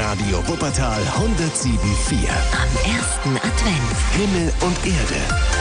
Radio Wuppertal 107.4. Am ersten Advent. Himmel und Erde.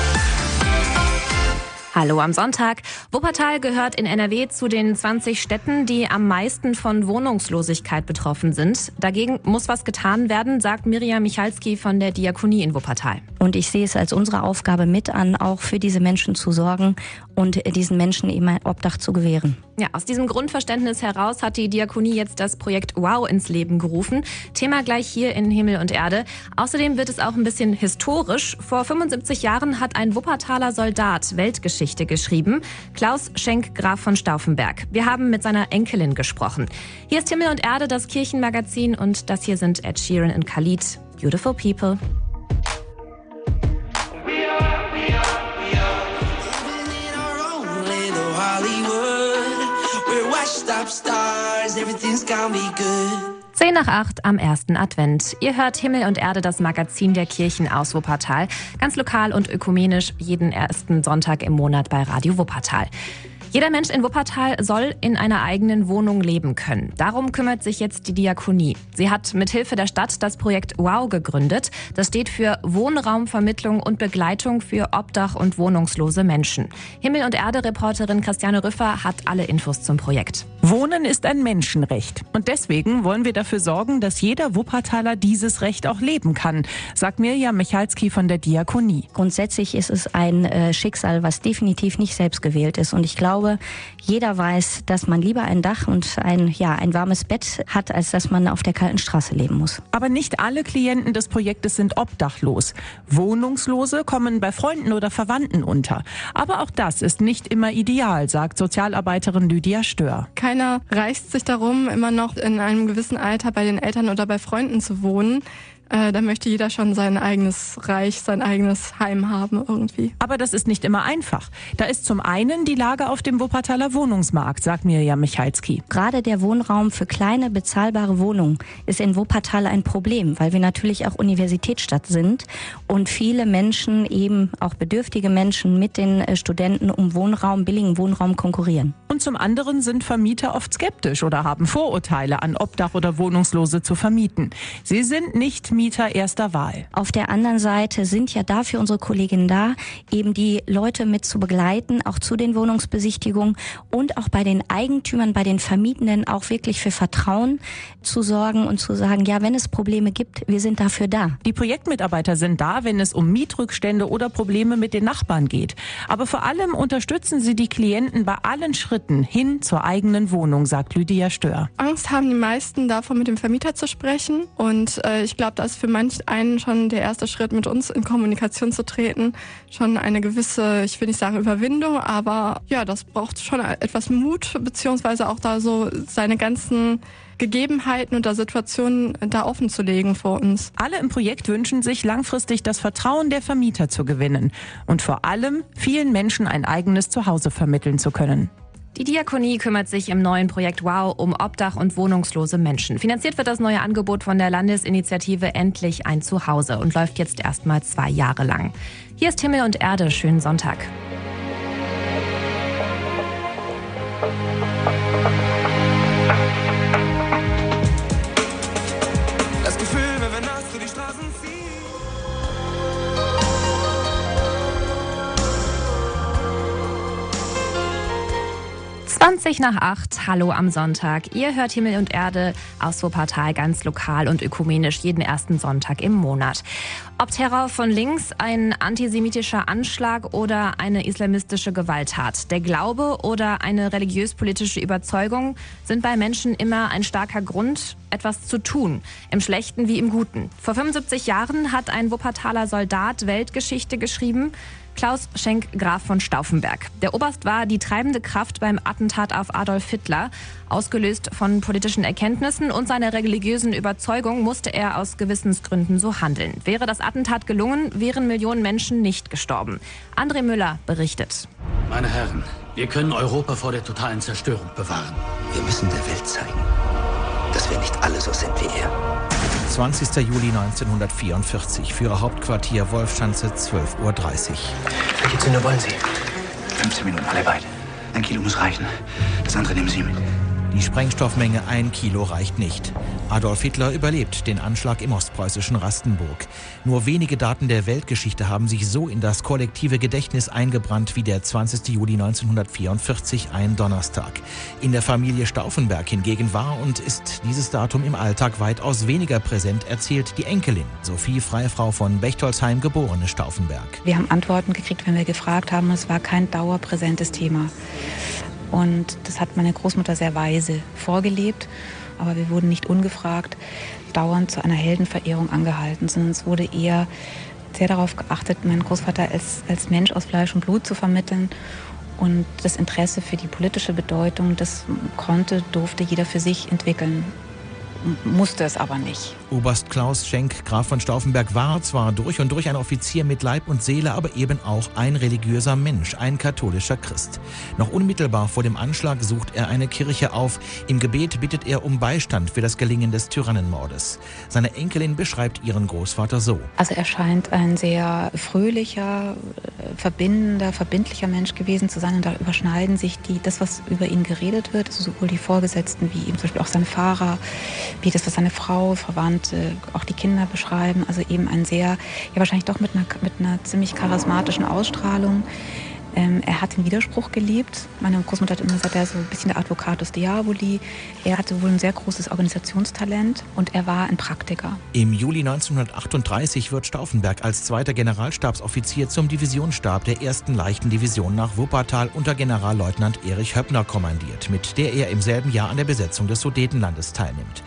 Hallo am Sonntag. Wuppertal gehört in NRW zu den 20 Städten, die am meisten von Wohnungslosigkeit betroffen sind. Dagegen muss was getan werden, sagt Miriam Michalski von der Diakonie in Wuppertal. Und ich sehe es als unsere Aufgabe mit an, auch für diese Menschen zu sorgen und diesen Menschen eben ein Obdach zu gewähren. Ja, aus diesem Grundverständnis heraus hat die Diakonie jetzt das Projekt Wow ins Leben gerufen. Thema gleich hier in Himmel und Erde. Außerdem wird es auch ein bisschen historisch. Vor 75 Jahren hat ein Wuppertaler Soldat Weltgeschichte geschrieben. Klaus Schenk Graf von Stauffenberg. Wir haben mit seiner Enkelin gesprochen. Hier ist Himmel und Erde, das Kirchenmagazin und das hier sind Ed Sheeran und Khalid. Beautiful People. Zehn nach acht am ersten Advent. Ihr hört Himmel und Erde, das Magazin der Kirchen aus Wuppertal. Ganz lokal und ökumenisch jeden ersten Sonntag im Monat bei Radio Wuppertal. Jeder Mensch in Wuppertal soll in einer eigenen Wohnung leben können. Darum kümmert sich jetzt die Diakonie. Sie hat mithilfe der Stadt das Projekt WOW gegründet. Das steht für Wohnraumvermittlung und Begleitung für Obdach- und wohnungslose Menschen. Himmel- und Erde-Reporterin Christiane Rüffer hat alle Infos zum Projekt. Wohnen ist ein Menschenrecht. Und deswegen wollen wir dafür sorgen, dass jeder Wuppertaler dieses Recht auch leben kann, sagt Mirja Michalski von der Diakonie. Grundsätzlich ist es ein äh, Schicksal, was definitiv nicht selbst gewählt ist. Und ich glaube, glaube, jeder weiß, dass man lieber ein Dach und ein, ja, ein warmes Bett hat, als dass man auf der kalten Straße leben muss. Aber nicht alle Klienten des Projektes sind obdachlos. Wohnungslose kommen bei Freunden oder Verwandten unter. Aber auch das ist nicht immer ideal, sagt Sozialarbeiterin Lydia Stör. Keiner reißt sich darum, immer noch in einem gewissen Alter bei den Eltern oder bei Freunden zu wohnen äh, da möchte jeder schon sein eigenes Reich, sein eigenes Heim haben irgendwie. Aber das ist nicht immer einfach. Da ist zum einen die Lage auf dem Wuppertaler Wohnungsmarkt, sagt Mirjam Michalski. Gerade der Wohnraum für kleine, bezahlbare Wohnungen ist in Wuppertal ein Problem, weil wir natürlich auch Universitätsstadt sind und viele Menschen, eben auch bedürftige Menschen mit den äh, Studenten um Wohnraum, billigen Wohnraum konkurrieren. Und zum anderen sind Vermieter oft skeptisch oder haben Vorurteile an Obdach- oder Wohnungslose zu vermieten. Sie sind nicht Mieter erster Wahl. Auf der anderen Seite sind ja dafür unsere Kolleginnen da, eben die Leute mit zu begleiten, auch zu den Wohnungsbesichtigungen und auch bei den Eigentümern, bei den Vermietenden auch wirklich für Vertrauen zu sorgen und zu sagen, ja, wenn es Probleme gibt, wir sind dafür da. Die Projektmitarbeiter sind da, wenn es um Mietrückstände oder Probleme mit den Nachbarn geht. Aber vor allem unterstützen sie die Klienten bei allen Schritten hin zur eigenen Wohnung, sagt Lydia Stör. Angst haben die meisten davon, mit dem Vermieter zu sprechen. Und äh, ich glaube, ist für manch einen schon der erste Schritt, mit uns in Kommunikation zu treten, schon eine gewisse, ich will nicht sagen Überwindung, aber ja, das braucht schon etwas Mut, beziehungsweise auch da so seine ganzen Gegebenheiten und der Situationen da offen zu legen vor uns. Alle im Projekt wünschen sich langfristig das Vertrauen der Vermieter zu gewinnen und vor allem vielen Menschen ein eigenes Zuhause vermitteln zu können. Die Diakonie kümmert sich im neuen Projekt Wow um Obdach und wohnungslose Menschen. Finanziert wird das neue Angebot von der Landesinitiative Endlich ein Zuhause und läuft jetzt erstmal zwei Jahre lang. Hier ist Himmel und Erde. Schönen Sonntag. 20 nach 8, hallo am Sonntag. Ihr hört Himmel und Erde aus Wuppertal ganz lokal und ökumenisch jeden ersten Sonntag im Monat. Ob Terror von links, ein antisemitischer Anschlag oder eine islamistische Gewalttat, der Glaube oder eine religiös-politische Überzeugung sind bei Menschen immer ein starker Grund, etwas zu tun, im Schlechten wie im Guten. Vor 75 Jahren hat ein Wuppertaler Soldat Weltgeschichte geschrieben, Klaus Schenk Graf von Stauffenberg. Der Oberst war die treibende Kraft beim Attentat auf Adolf Hitler. Ausgelöst von politischen Erkenntnissen und seiner religiösen Überzeugung musste er aus Gewissensgründen so handeln. Wäre das Attentat gelungen, wären Millionen Menschen nicht gestorben. André Müller berichtet. Meine Herren, wir können Europa vor der totalen Zerstörung bewahren. Wir müssen der Welt zeigen, dass wir nicht alle so sind wie er. 20. Juli 1944, Führerhauptquartier Wolfschanze, 12.30 Uhr. Welche Zünder wollen Sie? 15 Minuten, alle beide. Ein Kilo muss reichen. Das andere nehmen Sie mit. Die Sprengstoffmenge ein Kilo reicht nicht. Adolf Hitler überlebt den Anschlag im ostpreußischen Rastenburg. Nur wenige Daten der Weltgeschichte haben sich so in das kollektive Gedächtnis eingebrannt wie der 20. Juli 1944, ein Donnerstag. In der Familie Stauffenberg hingegen war und ist dieses Datum im Alltag weitaus weniger präsent, erzählt die Enkelin Sophie Freifrau von Bechtolsheim, geborene Stauffenberg. Wir haben Antworten gekriegt, wenn wir gefragt haben. Es war kein dauerpräsentes Thema. Und das hat meine Großmutter sehr weise vorgelebt aber wir wurden nicht ungefragt dauernd zu einer Heldenverehrung angehalten, sondern es wurde eher sehr darauf geachtet, meinen Großvater als, als Mensch aus Fleisch und Blut zu vermitteln. Und das Interesse für die politische Bedeutung, das konnte, durfte jeder für sich entwickeln musste es aber nicht. Oberst Klaus Schenk, Graf von Stauffenberg, war zwar durch und durch ein Offizier mit Leib und Seele, aber eben auch ein religiöser Mensch, ein katholischer Christ. Noch unmittelbar vor dem Anschlag sucht er eine Kirche auf. Im Gebet bittet er um Beistand für das Gelingen des Tyrannenmordes. Seine Enkelin beschreibt ihren Großvater so. Also er scheint ein sehr fröhlicher, verbindender, verbindlicher Mensch gewesen zu sein. Und da überschneiden sich die, das, was über ihn geredet wird, also sowohl die Vorgesetzten wie eben zum Beispiel auch sein Fahrer, wie das, was seine Frau, Verwandte, auch die Kinder beschreiben. Also eben ein sehr, ja wahrscheinlich doch mit einer, mit einer ziemlich charismatischen Ausstrahlung. Ähm, er hat den Widerspruch gelebt. Meine Großmutter hat immer gesagt, er ist so ein bisschen der Advocatus Diaboli. Er hatte wohl ein sehr großes Organisationstalent und er war ein Praktiker. Im Juli 1938 wird Stauffenberg als zweiter Generalstabsoffizier zum Divisionsstab der ersten leichten Division nach Wuppertal unter Generalleutnant Erich Höppner kommandiert, mit der er im selben Jahr an der Besetzung des Sudetenlandes teilnimmt.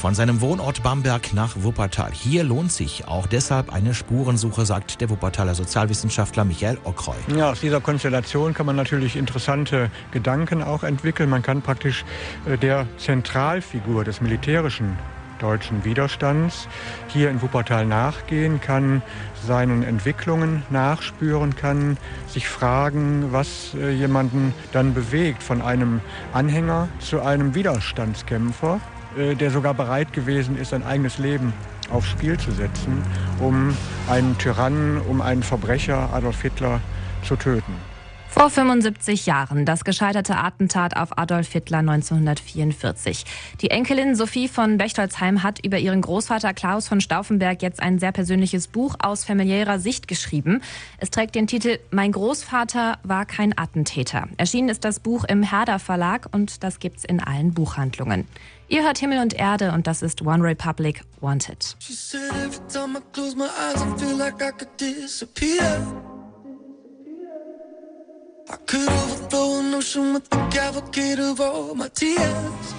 Von seinem Wohnort Bamberg nach Wuppertal. Hier lohnt sich auch deshalb eine Spurensuche, sagt der Wuppertaler Sozialwissenschaftler Michael Ockreu. Ja, aus dieser Konstellation kann man natürlich interessante Gedanken auch entwickeln. Man kann praktisch äh, der Zentralfigur des militärischen deutschen Widerstands hier in Wuppertal nachgehen, kann seinen Entwicklungen nachspüren, kann sich fragen, was äh, jemanden dann bewegt von einem Anhänger zu einem Widerstandskämpfer. Äh, der sogar bereit gewesen ist, sein eigenes Leben aufs Spiel zu setzen, um einen Tyrannen, um einen Verbrecher, Adolf Hitler, zu töten. Vor 75 Jahren das gescheiterte Attentat auf Adolf Hitler 1944. Die Enkelin Sophie von Bechtolzheim hat über ihren Großvater Klaus von Stauffenberg jetzt ein sehr persönliches Buch aus familiärer Sicht geschrieben. Es trägt den Titel Mein Großvater war kein Attentäter. Erschienen ist das Buch im Herder Verlag und das gibt's in allen Buchhandlungen. Ihr hört Himmel und Erde und das ist One Republic Wanted. I could overthrow an ocean with the cavalcade of all my tears.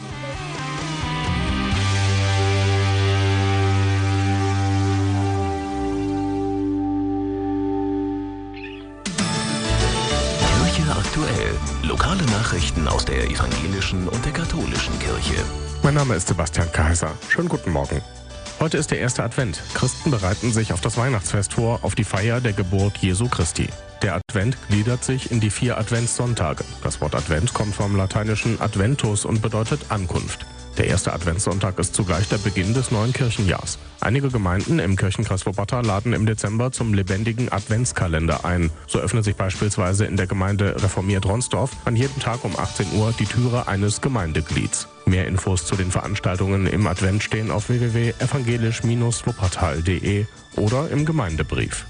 Kirche aktuell. Lokale Nachrichten aus der evangelischen und der katholischen Kirche. Mein Name ist Sebastian Kaiser. Schönen guten Morgen. Heute ist der erste Advent. Christen bereiten sich auf das Weihnachtsfest vor, auf die Feier der Geburt Jesu Christi. Der Advent gliedert sich in die vier Adventssonntage. Das Wort Advent kommt vom lateinischen Adventus und bedeutet Ankunft. Der erste Adventssonntag ist zugleich der Beginn des neuen Kirchenjahrs. Einige Gemeinden im Kirchenkreis Wuppertal laden im Dezember zum lebendigen Adventskalender ein. So öffnet sich beispielsweise in der Gemeinde Reformiert Ronsdorf an jedem Tag um 18 Uhr die Türe eines Gemeindeglieds. Mehr Infos zu den Veranstaltungen im Advent stehen auf www.evangelisch-wuppertal.de oder im Gemeindebrief.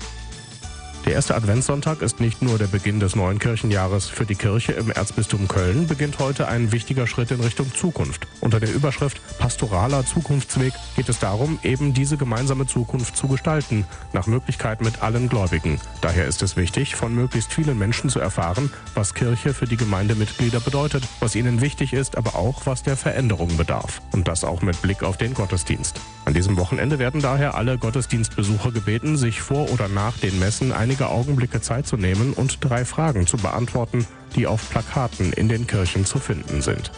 Der erste Adventssonntag ist nicht nur der Beginn des neuen Kirchenjahres. Für die Kirche im Erzbistum Köln beginnt heute ein wichtiger Schritt in Richtung Zukunft. Unter der Überschrift Pastoraler Zukunftsweg geht es darum, eben diese gemeinsame Zukunft zu gestalten, nach Möglichkeit mit allen Gläubigen. Daher ist es wichtig, von möglichst vielen Menschen zu erfahren, was Kirche für die Gemeindemitglieder bedeutet, was ihnen wichtig ist, aber auch, was der Veränderung bedarf. Und das auch mit Blick auf den Gottesdienst. An diesem Wochenende werden daher alle Gottesdienstbesucher gebeten, sich vor oder nach den Messen einige Augenblicke Zeit zu nehmen und drei Fragen zu beantworten, die auf Plakaten in den Kirchen zu finden sind.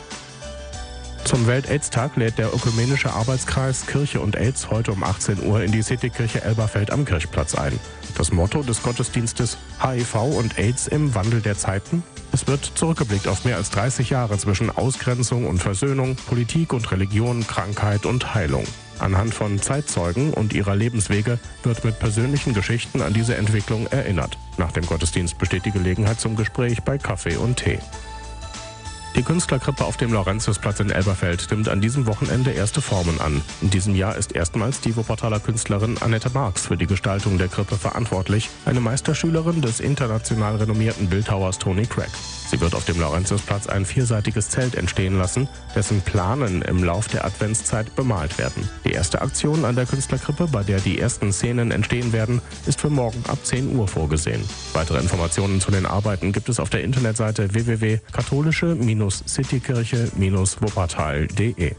Zum Welt-Aids-Tag lädt der Ökumenische Arbeitskreis Kirche und AIDS heute um 18 Uhr in die Citykirche Elberfeld am Kirchplatz ein. Das Motto des Gottesdienstes HIV und AIDS im Wandel der Zeiten? Es wird zurückgeblickt auf mehr als 30 Jahre zwischen Ausgrenzung und Versöhnung, Politik und Religion, Krankheit und Heilung. Anhand von Zeitzeugen und ihrer Lebenswege wird mit persönlichen Geschichten an diese Entwicklung erinnert. Nach dem Gottesdienst besteht die Gelegenheit zum Gespräch bei Kaffee und Tee. Die Künstlerkrippe auf dem Laurentiusplatz in Elberfeld nimmt an diesem Wochenende erste Formen an. In diesem Jahr ist erstmals die Wuppertaler Künstlerin Annette Marx für die Gestaltung der Krippe verantwortlich, eine Meisterschülerin des international renommierten Bildhauers Tony Craig. Sie wird auf dem Laurentiusplatz ein vierseitiges Zelt entstehen lassen, dessen Planen im Lauf der Adventszeit bemalt werden. Die erste Aktion an der Künstlerkrippe, bei der die ersten Szenen entstehen werden, ist für morgen ab 10 Uhr vorgesehen. Weitere Informationen zu den Arbeiten gibt es auf der Internetseite www.katholische-citykirche-wuppertal.de.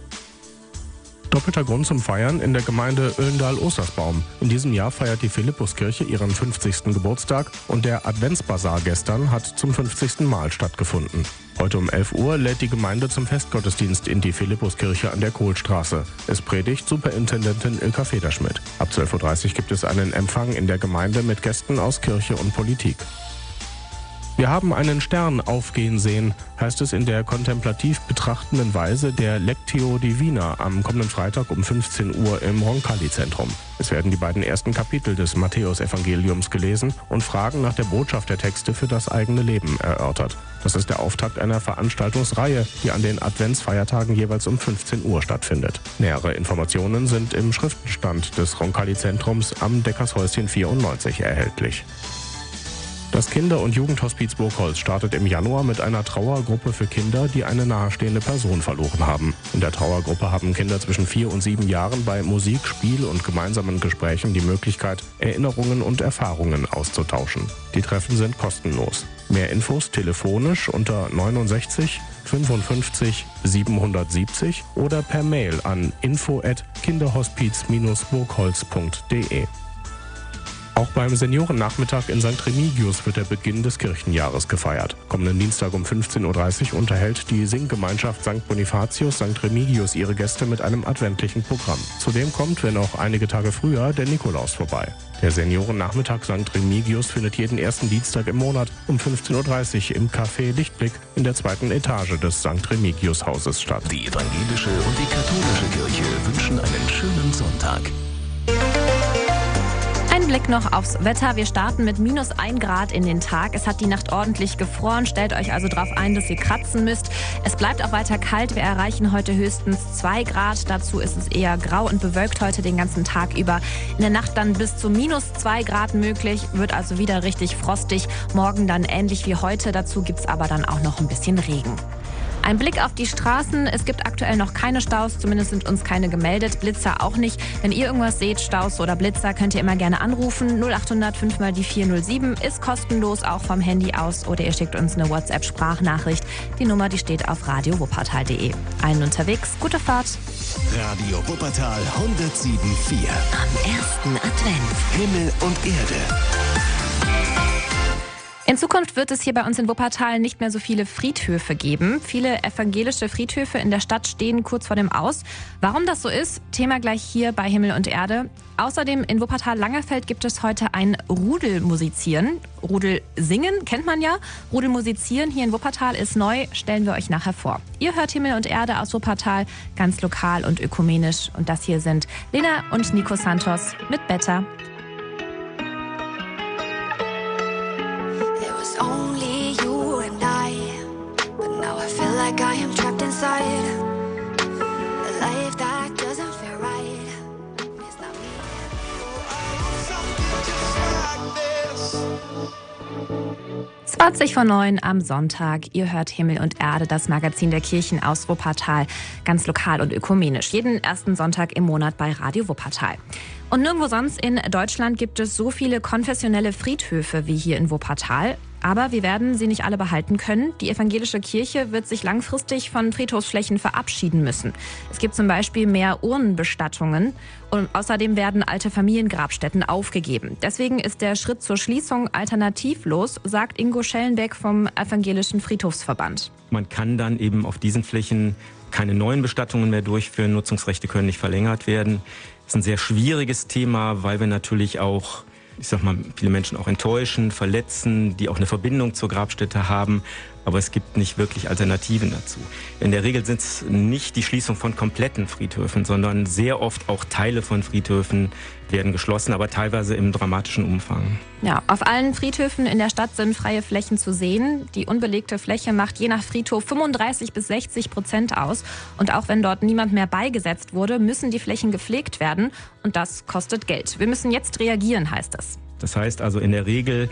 Doppelter Grund zum Feiern in der Gemeinde Öllendal-Ostersbaum. In diesem Jahr feiert die Philippuskirche ihren 50. Geburtstag und der Adventsbasar gestern hat zum 50. Mal stattgefunden. Heute um 11 Uhr lädt die Gemeinde zum Festgottesdienst in die Philippuskirche an der Kohlstraße. Es predigt Superintendentin Ilka Federschmidt. Ab 12.30 Uhr gibt es einen Empfang in der Gemeinde mit Gästen aus Kirche und Politik. Wir haben einen Stern aufgehen sehen, heißt es in der kontemplativ betrachtenden Weise der Lectio Divina am kommenden Freitag um 15 Uhr im Roncalli-Zentrum. Es werden die beiden ersten Kapitel des Matthäusevangeliums gelesen und Fragen nach der Botschaft der Texte für das eigene Leben erörtert. Das ist der Auftakt einer Veranstaltungsreihe, die an den Adventsfeiertagen jeweils um 15 Uhr stattfindet. Nähere Informationen sind im Schriftenstand des Roncalli-Zentrums am Deckershäuschen 94 erhältlich. Das Kinder- und Jugendhospiz Burgholz startet im Januar mit einer Trauergruppe für Kinder, die eine nahestehende Person verloren haben. In der Trauergruppe haben Kinder zwischen vier und sieben Jahren bei Musik, Spiel und gemeinsamen Gesprächen die Möglichkeit, Erinnerungen und Erfahrungen auszutauschen. Die Treffen sind kostenlos. Mehr Infos telefonisch unter 69 55 770 oder per Mail an info at kinderhospiz-burgholz.de. Auch beim Seniorennachmittag in St. Remigius wird der Beginn des Kirchenjahres gefeiert. Kommenden Dienstag um 15.30 Uhr unterhält die Singgemeinschaft St. Bonifatius St. Remigius ihre Gäste mit einem adventlichen Programm. Zudem kommt, wenn auch einige Tage früher, der Nikolaus vorbei. Der Seniorennachmittag St. Remigius findet jeden ersten Dienstag im Monat um 15.30 Uhr im Café Lichtblick in der zweiten Etage des St. Remigius Hauses statt. Die evangelische und die katholische Kirche wünschen einen schönen Sonntag. Blick noch aufs Wetter. Wir starten mit minus 1 Grad in den Tag. Es hat die Nacht ordentlich gefroren. Stellt euch also darauf ein, dass ihr kratzen müsst. Es bleibt auch weiter kalt. Wir erreichen heute höchstens 2 Grad. Dazu ist es eher grau und bewölkt heute den ganzen Tag über. In der Nacht dann bis zu minus 2 Grad möglich. Wird also wieder richtig frostig. Morgen dann ähnlich wie heute. Dazu gibt es aber dann auch noch ein bisschen Regen. Ein Blick auf die Straßen. Es gibt aktuell noch keine Staus, zumindest sind uns keine gemeldet. Blitzer auch nicht. Wenn ihr irgendwas seht, Staus oder Blitzer, könnt ihr immer gerne anrufen. 0800 5 mal die 407 ist kostenlos, auch vom Handy aus. Oder ihr schickt uns eine WhatsApp-Sprachnachricht. Die Nummer, die steht auf radiowuppertal.de. Allen unterwegs, gute Fahrt. Radio Wuppertal 107.4. Am ersten Advent. Himmel und Erde. In Zukunft wird es hier bei uns in Wuppertal nicht mehr so viele Friedhöfe geben. Viele evangelische Friedhöfe in der Stadt stehen kurz vor dem Aus. Warum das so ist, Thema gleich hier bei Himmel und Erde. Außerdem in Wuppertal-Langerfeld gibt es heute ein Rudelmusizieren. Rudel singen kennt man ja. Rudelmusizieren hier in Wuppertal ist neu, stellen wir euch nachher vor. Ihr hört Himmel und Erde aus Wuppertal, ganz lokal und ökumenisch. Und das hier sind Lena und Nico Santos mit Better. 20 vor 9 am Sonntag. Ihr hört Himmel und Erde, das Magazin der Kirchen aus Wuppertal. Ganz lokal und ökumenisch. Jeden ersten Sonntag im Monat bei Radio Wuppertal. Und nirgendwo sonst in Deutschland gibt es so viele konfessionelle Friedhöfe wie hier in Wuppertal. Aber wir werden sie nicht alle behalten können. Die evangelische Kirche wird sich langfristig von Friedhofsflächen verabschieden müssen. Es gibt zum Beispiel mehr Urnenbestattungen und außerdem werden alte Familiengrabstätten aufgegeben. Deswegen ist der Schritt zur Schließung alternativlos, sagt Ingo Schellenbeck vom Evangelischen Friedhofsverband. Man kann dann eben auf diesen Flächen keine neuen Bestattungen mehr durchführen. Nutzungsrechte können nicht verlängert werden. Das ist ein sehr schwieriges Thema, weil wir natürlich auch ich sag mal, viele Menschen auch enttäuschen, verletzen, die auch eine Verbindung zur Grabstätte haben. Aber es gibt nicht wirklich Alternativen dazu. In der Regel sind es nicht die Schließung von kompletten Friedhöfen, sondern sehr oft auch Teile von Friedhöfen werden geschlossen, aber teilweise im dramatischen Umfang. Ja, auf allen Friedhöfen in der Stadt sind freie Flächen zu sehen. Die unbelegte Fläche macht je nach Friedhof 35 bis 60 Prozent aus. Und auch wenn dort niemand mehr beigesetzt wurde, müssen die Flächen gepflegt werden. Und das kostet Geld. Wir müssen jetzt reagieren, heißt es. Das heißt also in der Regel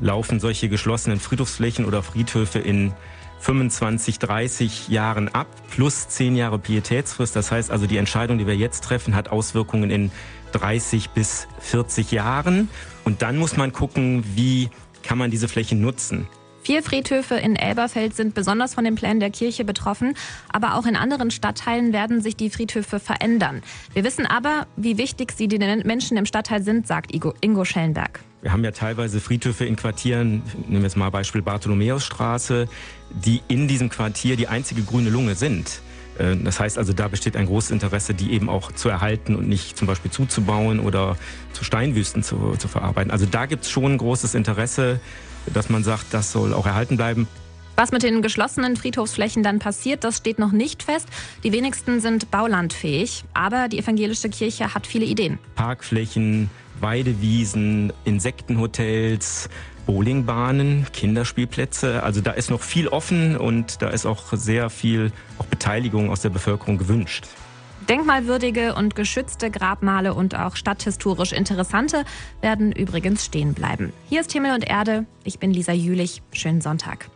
laufen solche geschlossenen Friedhofsflächen oder Friedhöfe in 25, 30 Jahren ab, plus 10 Jahre Pietätsfrist. Das heißt also, die Entscheidung, die wir jetzt treffen, hat Auswirkungen in 30 bis 40 Jahren. Und dann muss man gucken, wie kann man diese Flächen nutzen. Vier Friedhöfe in Elberfeld sind besonders von den Plänen der Kirche betroffen, aber auch in anderen Stadtteilen werden sich die Friedhöfe verändern. Wir wissen aber, wie wichtig sie den Menschen im Stadtteil sind, sagt Ingo Schellenberg. Wir haben ja teilweise Friedhöfe in Quartieren, nehmen wir jetzt mal Beispiel Bartholomäusstraße, die in diesem Quartier die einzige grüne Lunge sind. Äh, das heißt also, da besteht ein großes Interesse, die eben auch zu erhalten und nicht zum Beispiel zuzubauen oder zu Steinwüsten zu, zu verarbeiten. Also da gibt es schon ein großes Interesse, dass man sagt, das soll auch erhalten bleiben. Was mit den geschlossenen Friedhofsflächen dann passiert, das steht noch nicht fest. Die wenigsten sind baulandfähig, aber die evangelische Kirche hat viele Ideen. Parkflächen, Weidewiesen, Insektenhotels, Bowlingbahnen, Kinderspielplätze. Also da ist noch viel offen und da ist auch sehr viel auch Beteiligung aus der Bevölkerung gewünscht. Denkmalwürdige und geschützte Grabmale und auch stadthistorisch interessante werden übrigens stehen bleiben. Hier ist Himmel und Erde. Ich bin Lisa Jülich. Schönen Sonntag.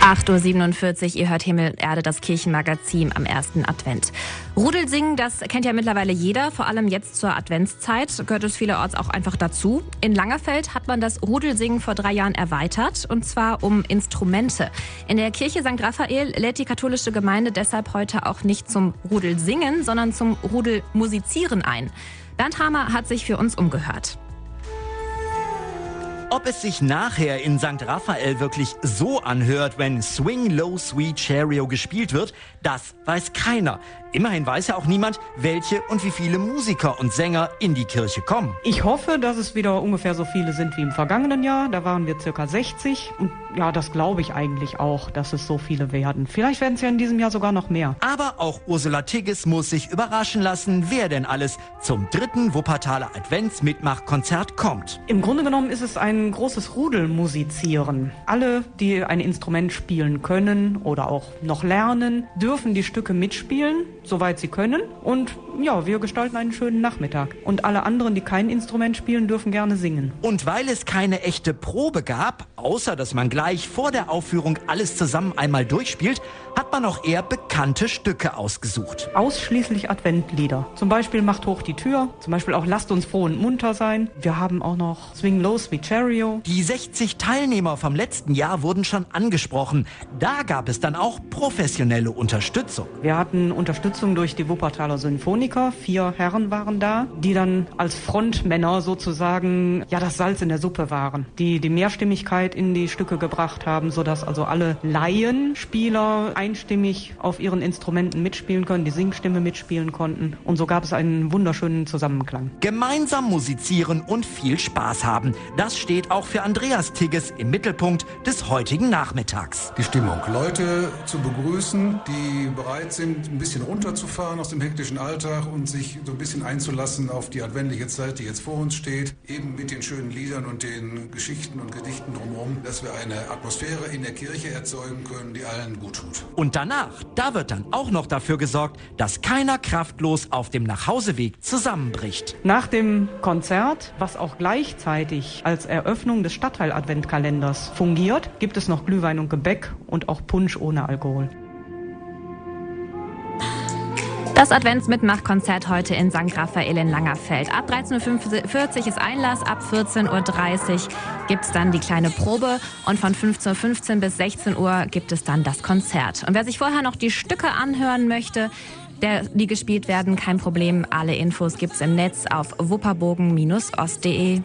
8.47 Uhr, ihr hört Himmel und Erde, das Kirchenmagazin am ersten Advent. Rudelsingen, das kennt ja mittlerweile jeder, vor allem jetzt zur Adventszeit gehört es vielerorts auch einfach dazu. In Langerfeld hat man das Rudelsingen vor drei Jahren erweitert und zwar um Instrumente. In der Kirche St. Raphael lädt die katholische Gemeinde deshalb heute auch nicht zum Rudelsingen, sondern zum Rudelmusizieren ein. Bernd Hamer hat sich für uns umgehört. Ob es sich nachher in St. Raphael wirklich so anhört, wenn Swing Low Sweet Cheerio gespielt wird, das weiß keiner. Immerhin weiß ja auch niemand, welche und wie viele Musiker und Sänger in die Kirche kommen. Ich hoffe, dass es wieder ungefähr so viele sind wie im vergangenen Jahr. Da waren wir circa 60. Und ja, das glaube ich eigentlich auch, dass es so viele werden. Vielleicht werden es ja in diesem Jahr sogar noch mehr. Aber auch Ursula Tigges muss sich überraschen lassen, wer denn alles zum dritten Wuppertaler Adventsmitmachkonzert kommt. Im Grunde genommen ist es ein großes Rudelmusizieren. Alle, die ein Instrument spielen können oder auch noch lernen, dürfen die Stücke mitspielen soweit sie können. Und ja, wir gestalten einen schönen Nachmittag. Und alle anderen, die kein Instrument spielen, dürfen gerne singen. Und weil es keine echte Probe gab, außer dass man gleich vor der Aufführung alles zusammen einmal durchspielt, hat man auch eher bekannte Stücke ausgesucht. Ausschließlich Adventlieder. Zum Beispiel Macht hoch die Tür, zum Beispiel auch Lasst uns froh und munter sein. Wir haben auch noch Swing Low Sweet Cheerio. Die 60 Teilnehmer vom letzten Jahr wurden schon angesprochen. Da gab es dann auch professionelle Unterstützung. Wir hatten Unterstützung durch die Wuppertaler Symphoniker. Vier Herren waren da, die dann als Frontmänner sozusagen ja das Salz in der Suppe waren, die die Mehrstimmigkeit in die Stücke gebracht haben, sodass also alle Laien, Spieler, einstimmig auf ihren Instrumenten mitspielen können, die Singstimme mitspielen konnten. Und so gab es einen wunderschönen Zusammenklang. Gemeinsam musizieren und viel Spaß haben. Das steht auch für Andreas Tigges im Mittelpunkt des heutigen Nachmittags. Die Stimmung. Leute zu begrüßen, die bereit sind, ein bisschen runterzufahren aus dem hektischen Alltag und sich so ein bisschen einzulassen auf die adventliche Zeit, die jetzt vor uns steht. Eben mit den schönen Liedern und den Geschichten und Gedichten drumherum, dass wir eine Atmosphäre in der Kirche erzeugen können, die allen gut tut. Und danach, da wird dann auch noch dafür gesorgt, dass keiner kraftlos auf dem Nachhauseweg zusammenbricht. Nach dem Konzert, was auch gleichzeitig als Eröffnung des Stadtteil-Adventkalenders fungiert, gibt es noch Glühwein und Gebäck und auch Punsch ohne Alkohol. Das Adventsmitmachkonzert heute in St. Raphael in Langerfeld. Ab 13.45 Uhr ist Einlass, ab 14.30 Uhr gibt es dann die kleine Probe und von 15.15 Uhr bis 16 Uhr gibt es dann das Konzert. Und wer sich vorher noch die Stücke anhören möchte, der, die gespielt werden, kein Problem. Alle Infos gibt's im Netz auf wupperbogen-ost.de.